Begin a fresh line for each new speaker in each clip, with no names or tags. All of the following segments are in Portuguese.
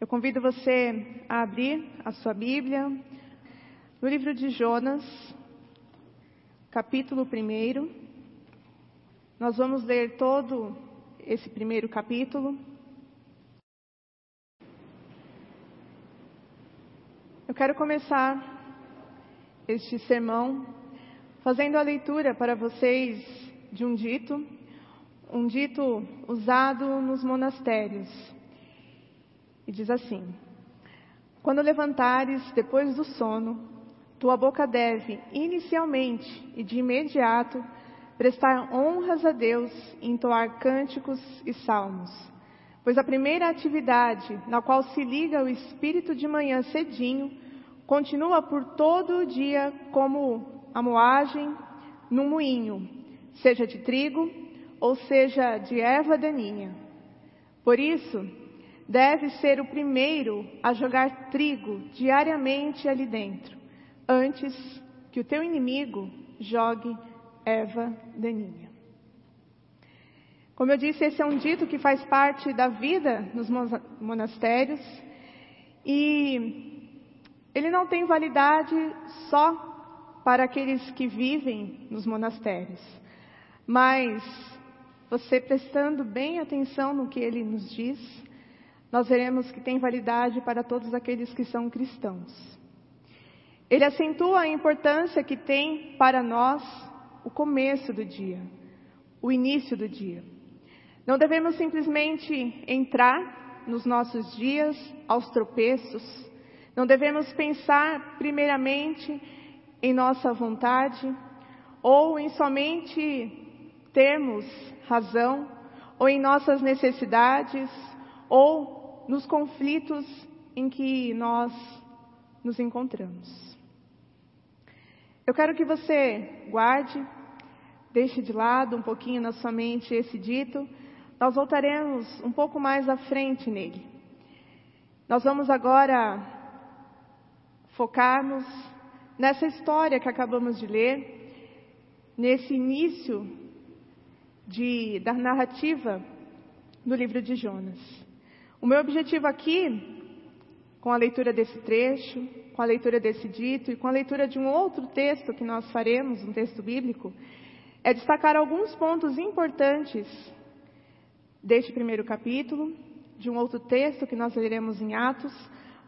Eu convido você a abrir a sua Bíblia no livro de Jonas, capítulo 1. Nós vamos ler todo esse primeiro capítulo. Eu quero começar este sermão fazendo a leitura para vocês de um dito, um dito usado nos monastérios e diz assim: Quando levantares depois do sono, tua boca deve, inicialmente e de imediato, prestar honras a Deus e entoar cânticos e salmos. Pois a primeira atividade na qual se liga o espírito de manhã cedinho continua por todo o dia como a moagem num moinho, seja de trigo ou seja de erva daninha. Por isso, deve ser o primeiro a jogar trigo diariamente ali dentro, antes que o teu inimigo jogue erva daninha. Como eu disse, esse é um dito que faz parte da vida nos monastérios e ele não tem validade só para aqueles que vivem nos monastérios, mas você prestando bem atenção no que ele nos diz, nós veremos que tem validade para todos aqueles que são cristãos. Ele acentua a importância que tem para nós o começo do dia, o início do dia. Não devemos simplesmente entrar nos nossos dias aos tropeços, não devemos pensar primeiramente em nossa vontade ou em somente termos razão ou em nossas necessidades ou nos conflitos em que nós nos encontramos. Eu quero que você guarde, deixe de lado um pouquinho na sua mente esse dito. Nós voltaremos um pouco mais à frente nele. Nós vamos agora focarmos nessa história que acabamos de ler, nesse início de, da narrativa do livro de Jonas. O meu objetivo aqui, com a leitura desse trecho, com a leitura desse dito e com a leitura de um outro texto que nós faremos, um texto bíblico, é destacar alguns pontos importantes deste primeiro capítulo, de um outro texto que nós leremos em Atos,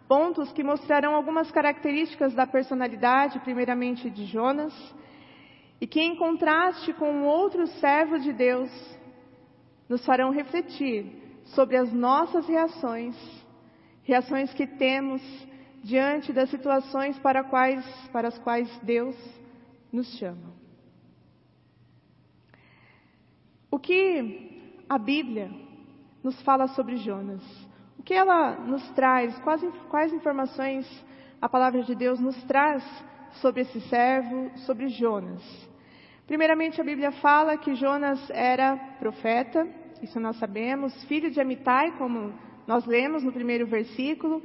pontos que mostrarão algumas características da personalidade, primeiramente de Jonas, e que, em contraste com outro servo de Deus, nos farão refletir sobre as nossas reações, reações que temos diante das situações para, quais, para as quais Deus nos chama. O que a Bíblia nos fala sobre Jonas? O que ela nos traz? Quais, quais informações a palavra de Deus nos traz sobre esse servo, sobre Jonas? Primeiramente, a Bíblia fala que Jonas era profeta, isso nós sabemos, filho de Amitai, como nós lemos no primeiro versículo.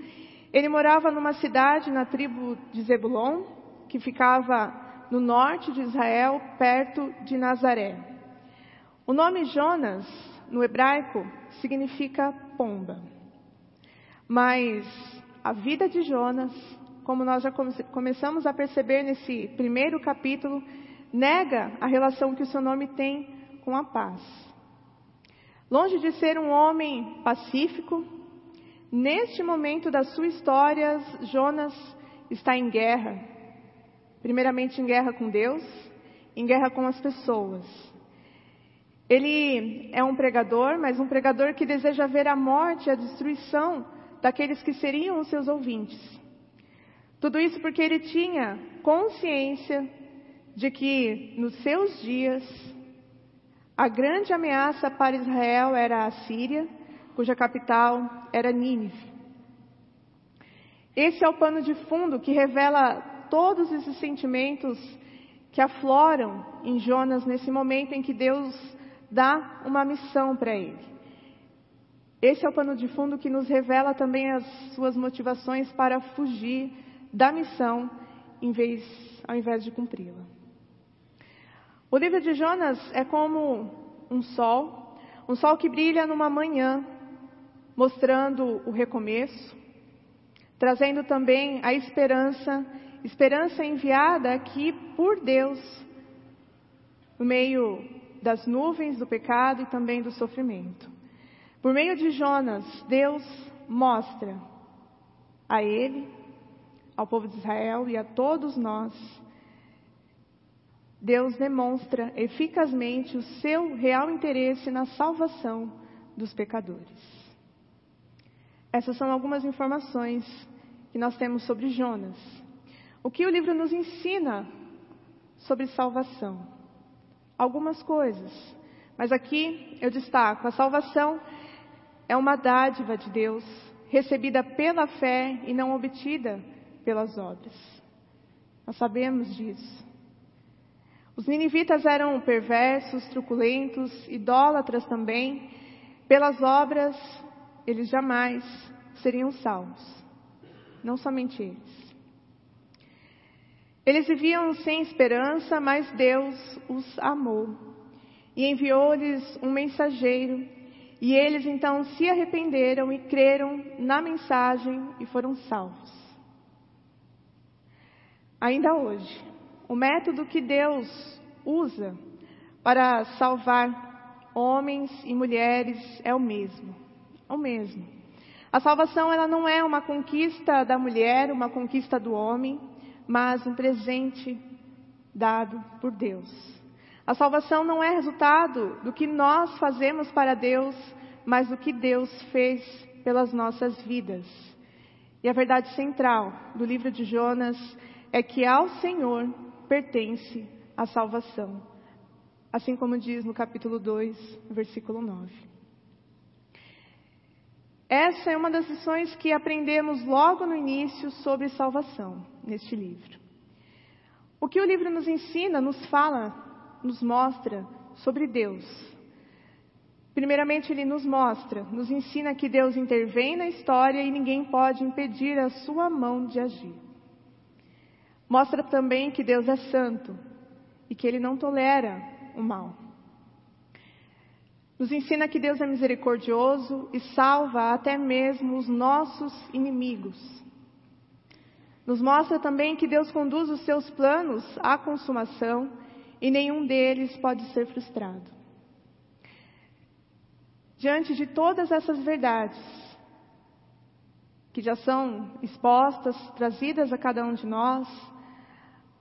Ele morava numa cidade na tribo de Zebulon, que ficava no norte de Israel, perto de Nazaré. O nome Jonas, no hebraico, significa pomba. Mas a vida de Jonas, como nós já começamos a perceber nesse primeiro capítulo, nega a relação que o seu nome tem com a paz. Longe de ser um homem pacífico, neste momento da sua história, Jonas está em guerra. Primeiramente em guerra com Deus, em guerra com as pessoas. Ele é um pregador, mas um pregador que deseja ver a morte e a destruição daqueles que seriam os seus ouvintes. Tudo isso porque ele tinha consciência de que nos seus dias a grande ameaça para Israel era a Síria, cuja capital era Nínive. Esse é o pano de fundo que revela todos esses sentimentos que afloram em Jonas nesse momento em que Deus dá uma missão para ele. Esse é o pano de fundo que nos revela também as suas motivações para fugir da missão em vez, ao invés de cumpri-la. O livro de Jonas é como um sol, um sol que brilha numa manhã, mostrando o recomeço, trazendo também a esperança, esperança enviada aqui por Deus, no meio das nuvens do pecado e também do sofrimento. Por meio de Jonas, Deus mostra a ele, ao povo de Israel e a todos nós, Deus demonstra eficazmente o seu real interesse na salvação dos pecadores. Essas são algumas informações que nós temos sobre Jonas. O que o livro nos ensina sobre salvação? Algumas coisas, mas aqui eu destaco: a salvação é uma dádiva de Deus, recebida pela fé e não obtida pelas obras. Nós sabemos disso. Os ninivitas eram perversos, truculentos, idólatras também. Pelas obras, eles jamais seriam salvos. Não somente eles. Eles viviam sem esperança, mas Deus os amou e enviou-lhes um mensageiro. E eles então se arrependeram e creram na mensagem e foram salvos. Ainda hoje, o método que Deus usa para salvar homens e mulheres é o mesmo. É o mesmo. A salvação ela não é uma conquista da mulher, uma conquista do homem, mas um presente dado por Deus. A salvação não é resultado do que nós fazemos para Deus, mas do que Deus fez pelas nossas vidas. E a verdade central do livro de Jonas é que ao Senhor pertence a salvação. Assim como diz no capítulo 2, versículo 9. Essa é uma das lições que aprendemos logo no início sobre salvação, neste livro. O que o livro nos ensina, nos fala, nos mostra sobre Deus. Primeiramente, ele nos mostra, nos ensina que Deus intervém na história e ninguém pode impedir a sua mão de agir. Mostra também que Deus é santo e que ele não tolera o mal. Nos ensina que Deus é misericordioso e salva até mesmo os nossos inimigos. Nos mostra também que Deus conduz os seus planos à consumação e nenhum deles pode ser frustrado. Diante de todas essas verdades, que já são expostas, trazidas a cada um de nós,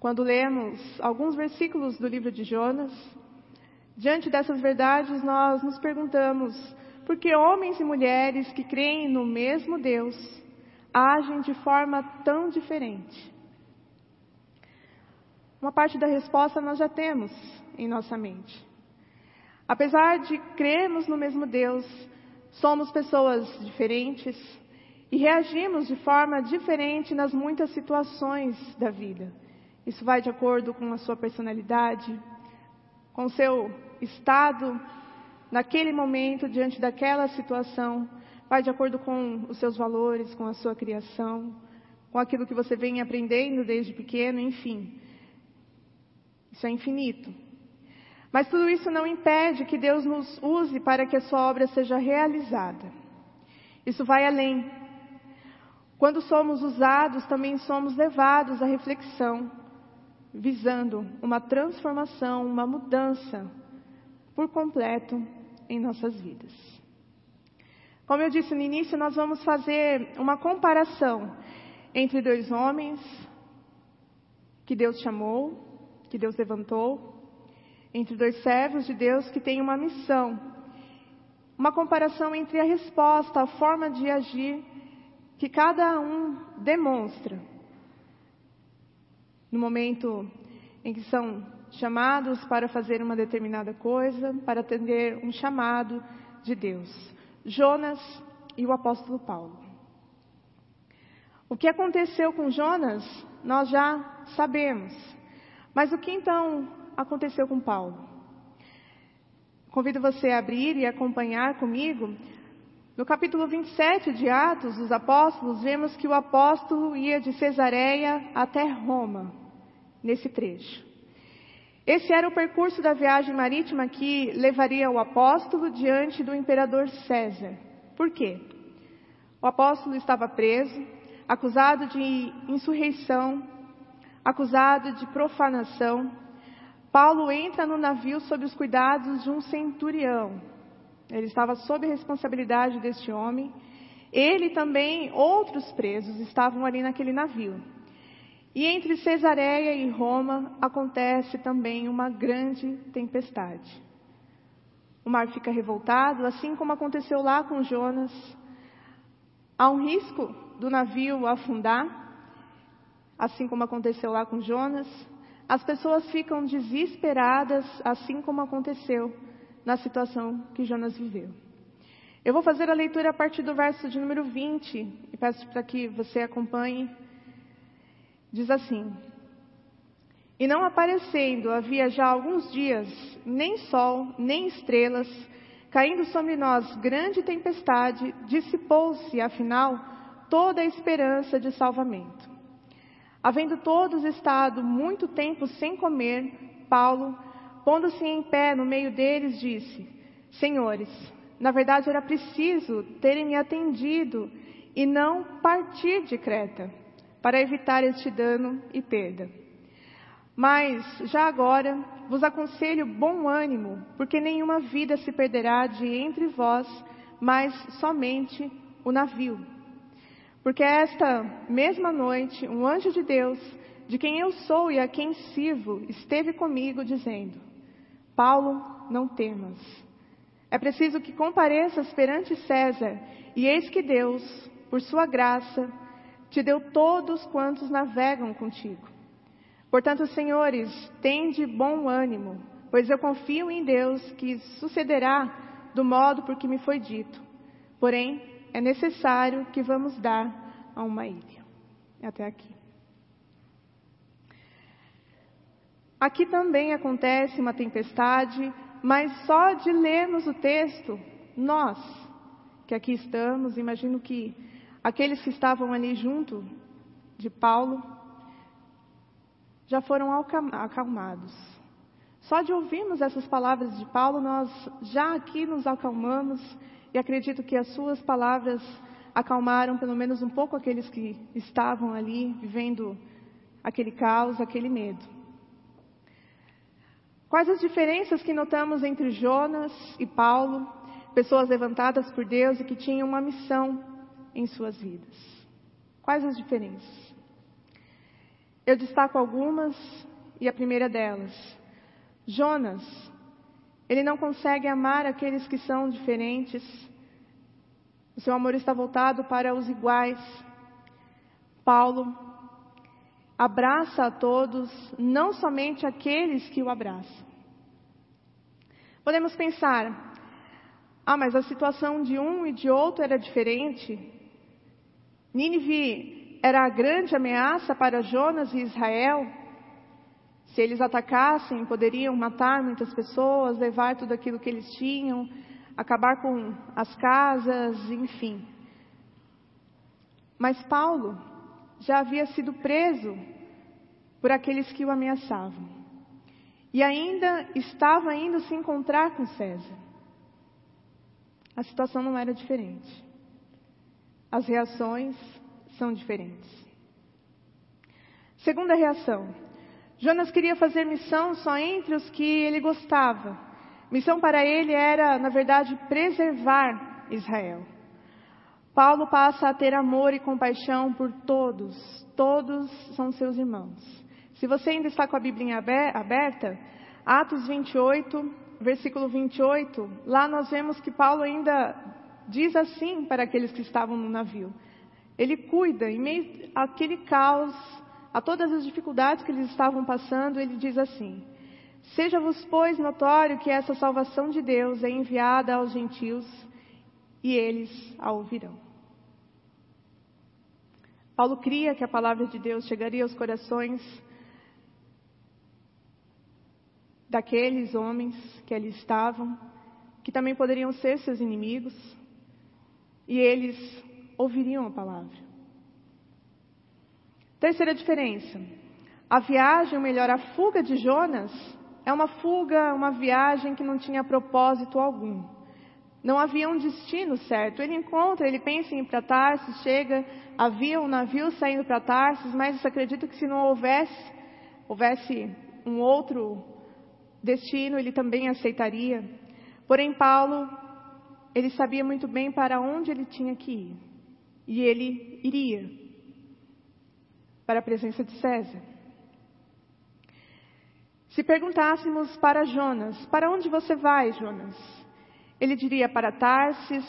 quando lemos alguns versículos do livro de Jonas, diante dessas verdades nós nos perguntamos por que homens e mulheres que creem no mesmo Deus agem de forma tão diferente? Uma parte da resposta nós já temos em nossa mente. Apesar de crermos no mesmo Deus, somos pessoas diferentes e reagimos de forma diferente nas muitas situações da vida. Isso vai de acordo com a sua personalidade, com o seu estado naquele momento, diante daquela situação, vai de acordo com os seus valores, com a sua criação, com aquilo que você vem aprendendo desde pequeno, enfim. Isso é infinito. Mas tudo isso não impede que Deus nos use para que a sua obra seja realizada. Isso vai além. Quando somos usados, também somos levados à reflexão visando uma transformação, uma mudança por completo em nossas vidas. Como eu disse no início, nós vamos fazer uma comparação entre dois homens que Deus chamou, que Deus levantou, entre dois servos de Deus que têm uma missão. Uma comparação entre a resposta, a forma de agir que cada um demonstra no momento em que são chamados para fazer uma determinada coisa, para atender um chamado de Deus. Jonas e o apóstolo Paulo. O que aconteceu com Jonas, nós já sabemos. Mas o que então aconteceu com Paulo? Convido você a abrir e acompanhar comigo. No capítulo 27 de Atos dos Apóstolos, vemos que o apóstolo ia de Cesareia até Roma nesse trecho. Esse era o percurso da viagem marítima que levaria o apóstolo diante do imperador César. Por quê? O apóstolo estava preso, acusado de insurreição, acusado de profanação. Paulo entra no navio sob os cuidados de um centurião. Ele estava sob a responsabilidade deste homem. Ele também, outros presos, estavam ali naquele navio. E entre Cesareia e Roma acontece também uma grande tempestade. O mar fica revoltado, assim como aconteceu lá com Jonas. Há um risco do navio afundar, assim como aconteceu lá com Jonas. As pessoas ficam desesperadas, assim como aconteceu na situação que Jonas viveu. Eu vou fazer a leitura a partir do verso de número 20 e peço para que você acompanhe. Diz assim: E não aparecendo havia já alguns dias, nem sol, nem estrelas, caindo sobre nós grande tempestade, dissipou-se, afinal, toda a esperança de salvamento. Havendo todos estado muito tempo sem comer, Paulo, pondo-se em pé no meio deles, disse: Senhores, na verdade era preciso terem me atendido e não partir de Creta, para evitar este dano e perda. Mas, já agora, vos aconselho bom ânimo, porque nenhuma vida se perderá de entre vós, mas somente o navio. Porque esta mesma noite, um anjo de Deus, de quem eu sou e a quem sirvo, esteve comigo, dizendo: Paulo, não temas. É preciso que compareças perante César, e eis que Deus, por sua graça, te deu todos quantos navegam contigo. Portanto, senhores, tende bom ânimo, pois eu confio em Deus que sucederá do modo por que me foi dito. Porém, é necessário que vamos dar a uma ilha. Até aqui. Aqui também acontece uma tempestade, mas só de lermos o texto, nós que aqui estamos, imagino que aqueles que estavam ali junto de Paulo já foram acalmados. Só de ouvirmos essas palavras de Paulo, nós já aqui nos acalmamos e acredito que as suas palavras acalmaram pelo menos um pouco aqueles que estavam ali vivendo aquele caos, aquele medo. Quais as diferenças que notamos entre Jonas e Paulo, pessoas levantadas por Deus e que tinham uma missão em suas vidas? Quais as diferenças? Eu destaco algumas e a primeira delas. Jonas ele não consegue amar aqueles que são diferentes. O seu amor está voltado para os iguais. Paulo abraça a todos, não somente aqueles que o abraçam. Podemos pensar, ah, mas a situação de um e de outro era diferente. Nínive era a grande ameaça para Jonas e Israel. Se eles atacassem, poderiam matar muitas pessoas, levar tudo aquilo que eles tinham, acabar com as casas, enfim. Mas Paulo já havia sido preso por aqueles que o ameaçavam. E ainda estava indo se encontrar com César. A situação não era diferente. As reações são diferentes. Segunda reação: Jonas queria fazer missão só entre os que ele gostava. Missão para ele era, na verdade, preservar Israel. Paulo passa a ter amor e compaixão por todos, todos são seus irmãos. Se você ainda está com a Bíblia aberta, Atos 28, versículo 28, lá nós vemos que Paulo ainda diz assim para aqueles que estavam no navio. Ele cuida, em meio àquele caos, a todas as dificuldades que eles estavam passando, ele diz assim: Seja-vos, pois, notório que essa salvação de Deus é enviada aos gentios e eles a ouvirão. Paulo cria que a palavra de Deus chegaria aos corações daqueles homens que ali estavam, que também poderiam ser seus inimigos, e eles ouviriam a palavra. Terceira diferença. A viagem, ou melhor, a fuga de Jonas, é uma fuga, uma viagem que não tinha propósito algum. Não havia um destino certo. Ele encontra, ele pensa em ir para Tarsis, chega, havia um navio saindo para Tarsis, mas acredita que se não houvesse, houvesse um outro destino, ele também aceitaria. Porém, Paulo, ele sabia muito bem para onde ele tinha que ir. E ele iria para a presença de César. Se perguntássemos para Jonas, para onde você vai, Jonas? Ele diria para Tarsis,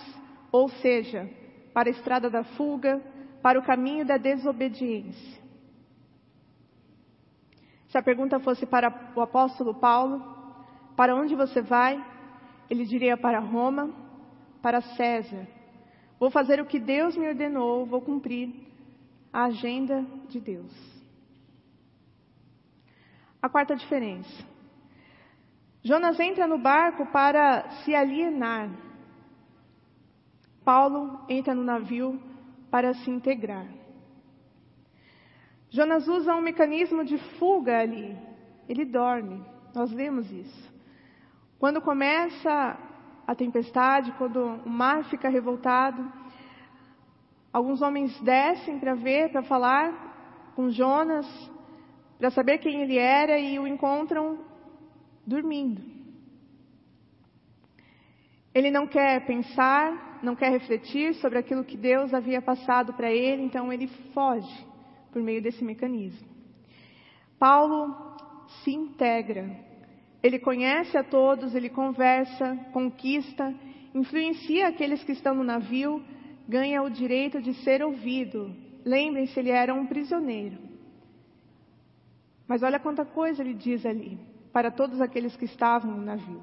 ou seja, para a estrada da fuga, para o caminho da desobediência. Se a pergunta fosse para o apóstolo Paulo, para onde você vai? Ele diria para Roma, para César. Vou fazer o que Deus me ordenou, vou cumprir a agenda de Deus. A quarta diferença. Jonas entra no barco para se alienar. Paulo entra no navio para se integrar. Jonas usa um mecanismo de fuga ali. Ele dorme. Nós lemos isso. Quando começa a tempestade, quando o mar fica revoltado, alguns homens descem para ver, para falar com Jonas, para saber quem ele era e o encontram dormindo. Ele não quer pensar, não quer refletir sobre aquilo que Deus havia passado para ele, então ele foge por meio desse mecanismo. Paulo se integra. Ele conhece a todos, ele conversa, conquista, influencia aqueles que estão no navio, ganha o direito de ser ouvido. Lembrem-se, ele era um prisioneiro. Mas olha quanta coisa ele diz ali para todos aqueles que estavam no navio.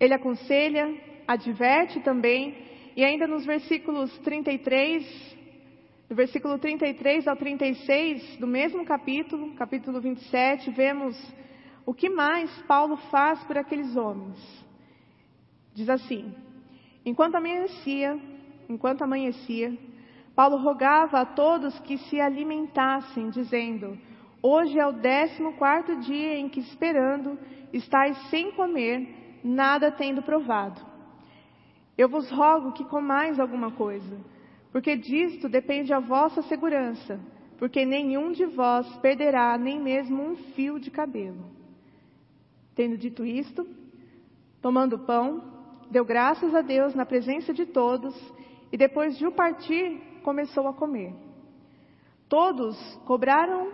Ele aconselha, adverte também, e ainda nos versículos 33, do versículo 33 ao 36 do mesmo capítulo, capítulo 27, vemos o que mais Paulo faz por aqueles homens. Diz assim: Enquanto amanhecia, enquanto amanhecia, Paulo rogava a todos que se alimentassem, dizendo: Hoje é o décimo quarto dia em que, esperando, estáis sem comer, nada tendo provado. Eu vos rogo que comais alguma coisa, porque disto depende a vossa segurança, porque nenhum de vós perderá nem mesmo um fio de cabelo. Tendo dito isto, tomando o pão, deu graças a Deus na presença de todos, e depois de o partir, começou a comer. Todos cobraram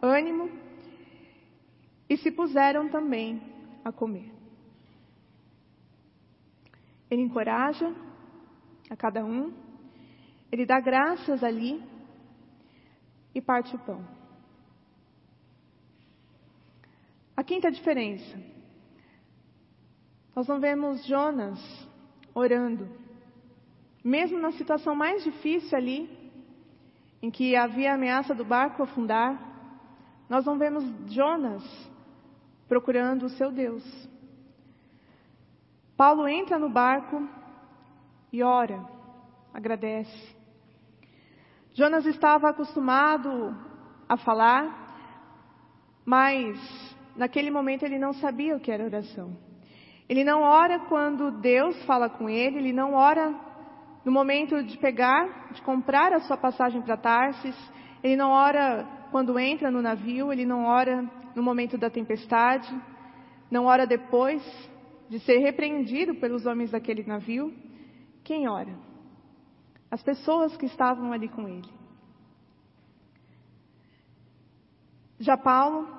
ânimo e se puseram também a comer. Ele encoraja a cada um, ele dá graças ali e parte o pão. A quinta diferença. Nós não vemos Jonas orando. Mesmo na situação mais difícil ali, em que havia a ameaça do barco afundar, nós não vemos Jonas procurando o seu Deus. Paulo entra no barco e ora, agradece. Jonas estava acostumado a falar, mas naquele momento ele não sabia o que era oração. Ele não ora quando Deus fala com ele, ele não ora no momento de pegar, de comprar a sua passagem para Tarsis, ele não ora quando entra no navio, ele não ora no momento da tempestade, não ora depois de ser repreendido pelos homens daquele navio. Quem ora? As pessoas que estavam ali com ele. Já Paulo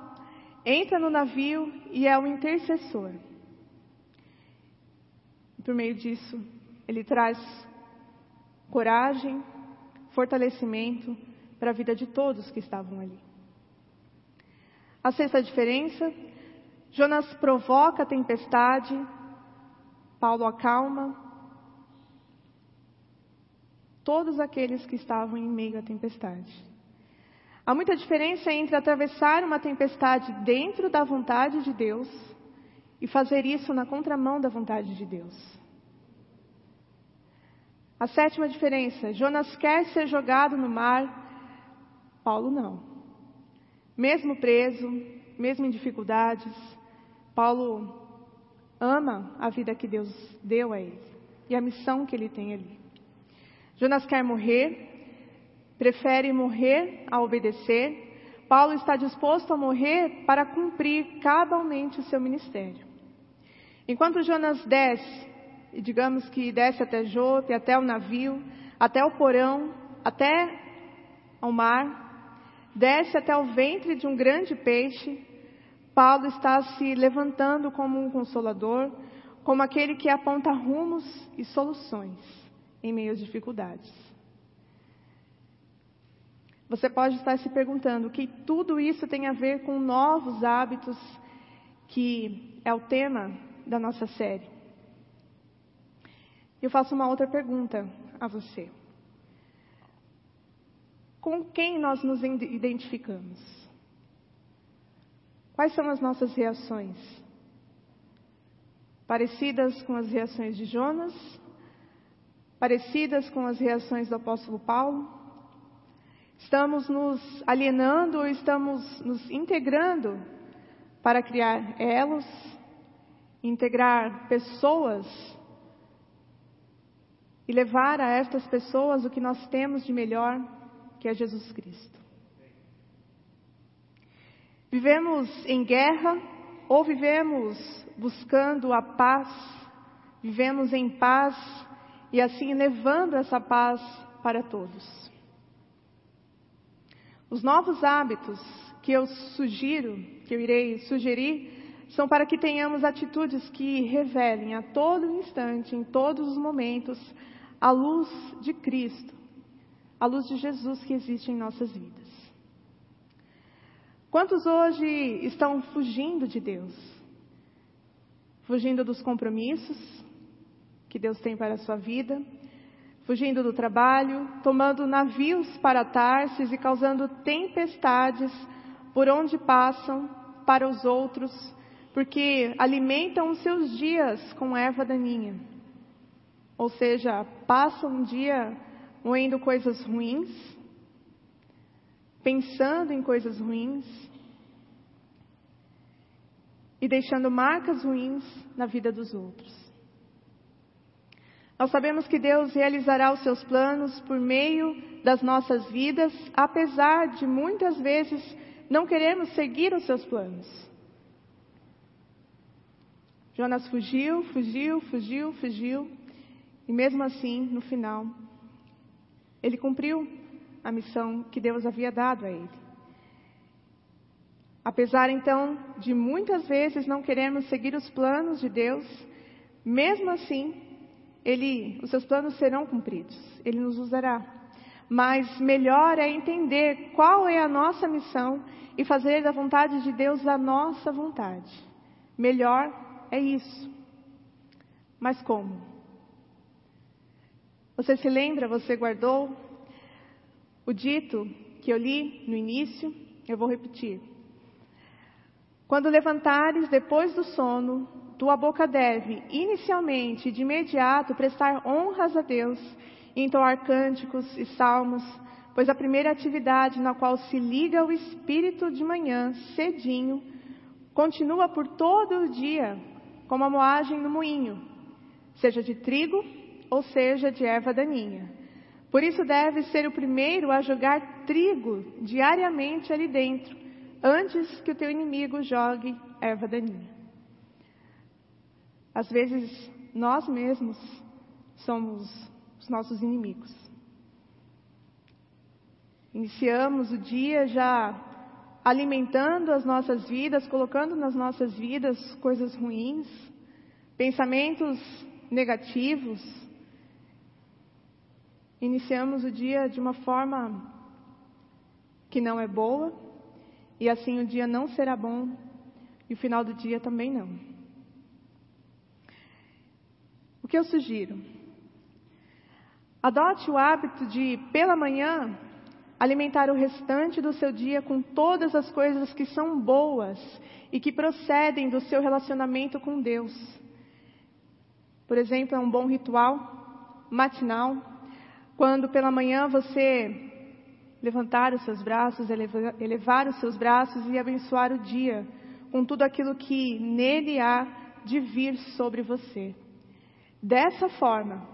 entra no navio e é o intercessor. Por meio disso, ele traz coragem, fortalecimento, para a vida de todos que estavam ali. A sexta diferença: Jonas provoca a tempestade, Paulo acalma todos aqueles que estavam em meio à tempestade. Há muita diferença entre atravessar uma tempestade dentro da vontade de Deus e fazer isso na contramão da vontade de Deus. A sétima diferença: Jonas quer ser jogado no mar Paulo não. Mesmo preso, mesmo em dificuldades, Paulo ama a vida que Deus deu a ele e a missão que ele tem ali. Jonas quer morrer, prefere morrer a obedecer. Paulo está disposto a morrer para cumprir cabalmente o seu ministério. Enquanto Jonas desce, e digamos que desce até Jope, até o navio, até o porão, até ao mar, desce até o ventre de um grande peixe, Paulo está se levantando como um consolador, como aquele que aponta rumos e soluções em meio às dificuldades. Você pode estar se perguntando o que tudo isso tem a ver com novos hábitos, que é o tema da nossa série. Eu faço uma outra pergunta a você. Com quem nós nos identificamos? Quais são as nossas reações? Parecidas com as reações de Jonas? Parecidas com as reações do apóstolo Paulo? Estamos nos alienando ou estamos nos integrando para criar elos, integrar pessoas e levar a estas pessoas o que nós temos de melhor, que é Jesus Cristo? Vivemos em guerra ou vivemos buscando a paz, vivemos em paz e assim levando essa paz para todos. Os novos hábitos que eu sugiro, que eu irei sugerir, são para que tenhamos atitudes que revelem a todo instante, em todos os momentos, a luz de Cristo, a luz de Jesus que existe em nossas vidas. Quantos hoje estão fugindo de Deus? Fugindo dos compromissos que Deus tem para a sua vida, fugindo do trabalho, tomando navios para Tarsis e causando tempestades por onde passam para os outros, porque alimentam os seus dias com erva daninha. Ou seja, passam um dia moendo coisas ruins, pensando em coisas ruins e deixando marcas ruins na vida dos outros. Nós sabemos que Deus realizará os seus planos por meio das nossas vidas, apesar de muitas vezes não queremos seguir os seus planos. Jonas fugiu, fugiu, fugiu, fugiu, e mesmo assim, no final, ele cumpriu a missão que Deus havia dado a ele. Apesar então de muitas vezes não queremos seguir os planos de Deus, mesmo assim, ele, os seus planos serão cumpridos. Ele nos usará. Mas melhor é entender qual é a nossa missão e fazer da vontade de Deus a nossa vontade. Melhor é isso. Mas como? Você se lembra, você guardou o dito que eu li no início, eu vou repetir. Quando levantares depois do sono, tua boca deve, inicialmente, de imediato, prestar honras a Deus e entoar cânticos e salmos, pois a primeira atividade na qual se liga o espírito de manhã, cedinho, continua por todo o dia, como a moagem no moinho, seja de trigo ou seja de erva daninha por isso deve ser o primeiro a jogar trigo diariamente ali dentro, antes que o teu inimigo jogue erva daninha. Às vezes, nós mesmos somos os nossos inimigos. Iniciamos o dia já alimentando as nossas vidas, colocando nas nossas vidas coisas ruins, pensamentos negativos, Iniciamos o dia de uma forma que não é boa, e assim o dia não será bom, e o final do dia também não. Que eu sugiro? Adote o hábito de, pela manhã, alimentar o restante do seu dia com todas as coisas que são boas e que procedem do seu relacionamento com Deus. Por exemplo, é um bom ritual matinal quando pela manhã você levantar os seus braços, elevar, elevar os seus braços e abençoar o dia com tudo aquilo que nele há de vir sobre você. Dessa forma,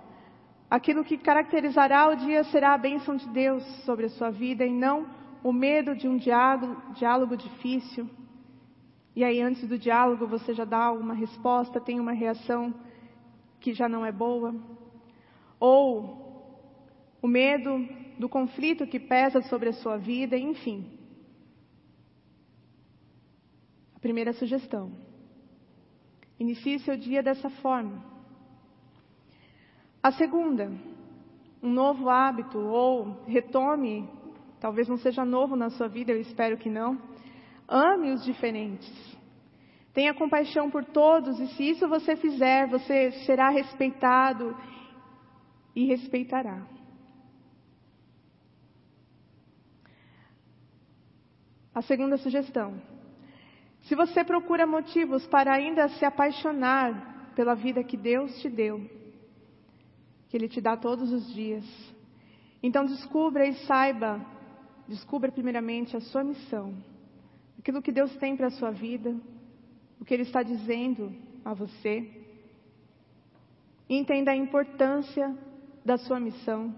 aquilo que caracterizará o dia será a bênção de Deus sobre a sua vida e não o medo de um diálogo, diálogo difícil. E aí, antes do diálogo, você já dá uma resposta, tem uma reação que já não é boa. Ou o medo do conflito que pesa sobre a sua vida, enfim. A primeira sugestão. Inicie seu dia dessa forma. A segunda, um novo hábito ou retome, talvez não seja novo na sua vida, eu espero que não. Ame os diferentes. Tenha compaixão por todos e se isso você fizer, você será respeitado e respeitará. A segunda sugestão. Se você procura motivos para ainda se apaixonar pela vida que Deus te deu, que Ele te dá todos os dias, então descubra e saiba, descubra primeiramente a sua missão, aquilo que Deus tem para a sua vida, o que Ele está dizendo a você, e entenda a importância da sua missão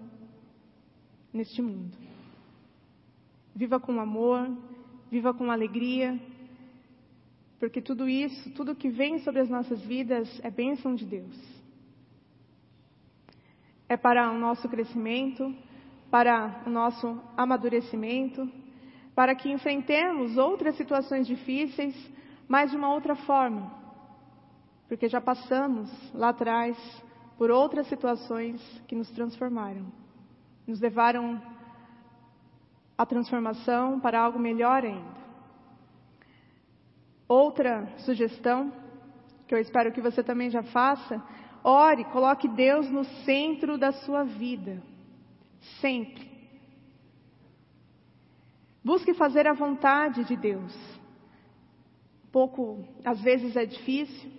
neste mundo. Viva com amor, viva com alegria, porque tudo isso, tudo que vem sobre as nossas vidas é bênção de Deus. É para o nosso crescimento, para o nosso amadurecimento, para que enfrentemos outras situações difíceis, mas de uma outra forma. Porque já passamos lá atrás por outras situações que nos transformaram, nos levaram a transformação para algo melhor ainda. Outra sugestão, que eu espero que você também já faça, ore, coloque Deus no centro da sua vida. Sempre. Busque fazer a vontade de Deus. Pouco, às vezes é difícil.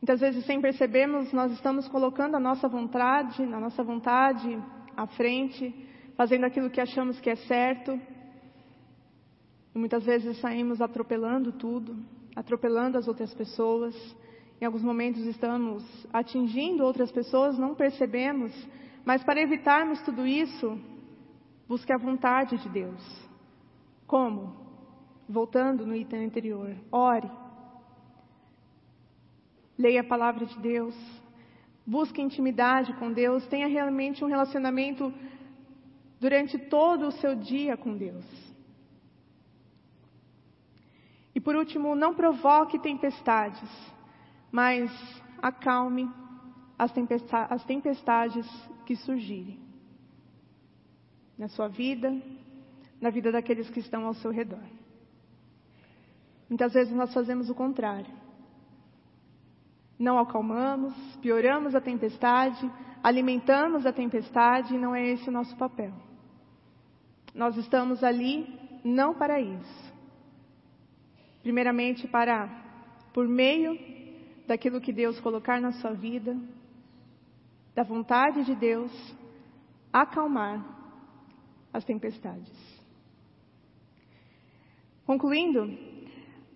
Muitas vezes, sem percebermos, nós estamos colocando a nossa vontade, a nossa vontade à frente fazendo aquilo que achamos que é certo. E muitas vezes saímos atropelando tudo, atropelando as outras pessoas. Em alguns momentos estamos atingindo outras pessoas, não percebemos. Mas para evitarmos tudo isso, busque a vontade de Deus. Como? Voltando no item anterior, ore. Leia a palavra de Deus. Busque intimidade com Deus. Tenha realmente um relacionamento durante todo o seu dia com Deus. E por último, não provoque tempestades, mas acalme as, tempestades que surgirem na sua vida, na vida daqueles que estão ao seu redor. Muitas vezes nós fazemos o contrário. Não acalmamos, pioramos a tempestade, alimentamos a tempestade e não é esse o nosso papel. Nós estamos ali não para isso. Primeiramente para, por meio daquilo que Deus colocar na sua vida, da vontade de Deus, acalmar as tempestades. Concluindo,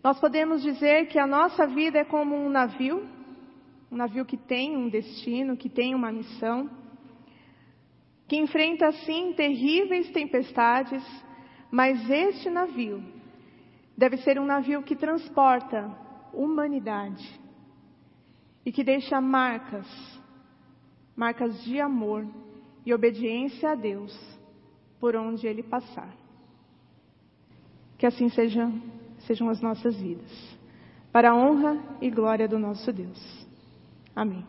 nós podemos dizer que a nossa vida é como um navio, um navio que tem um destino, que tem uma missão que enfrenta sim terríveis tempestades, mas este navio deve ser um navio que transporta humanidade e que deixa marcas, marcas de amor e obediência a Deus por onde ele passar. Que assim sejam, sejam as nossas vidas, para a honra e glória do nosso Deus. Amém.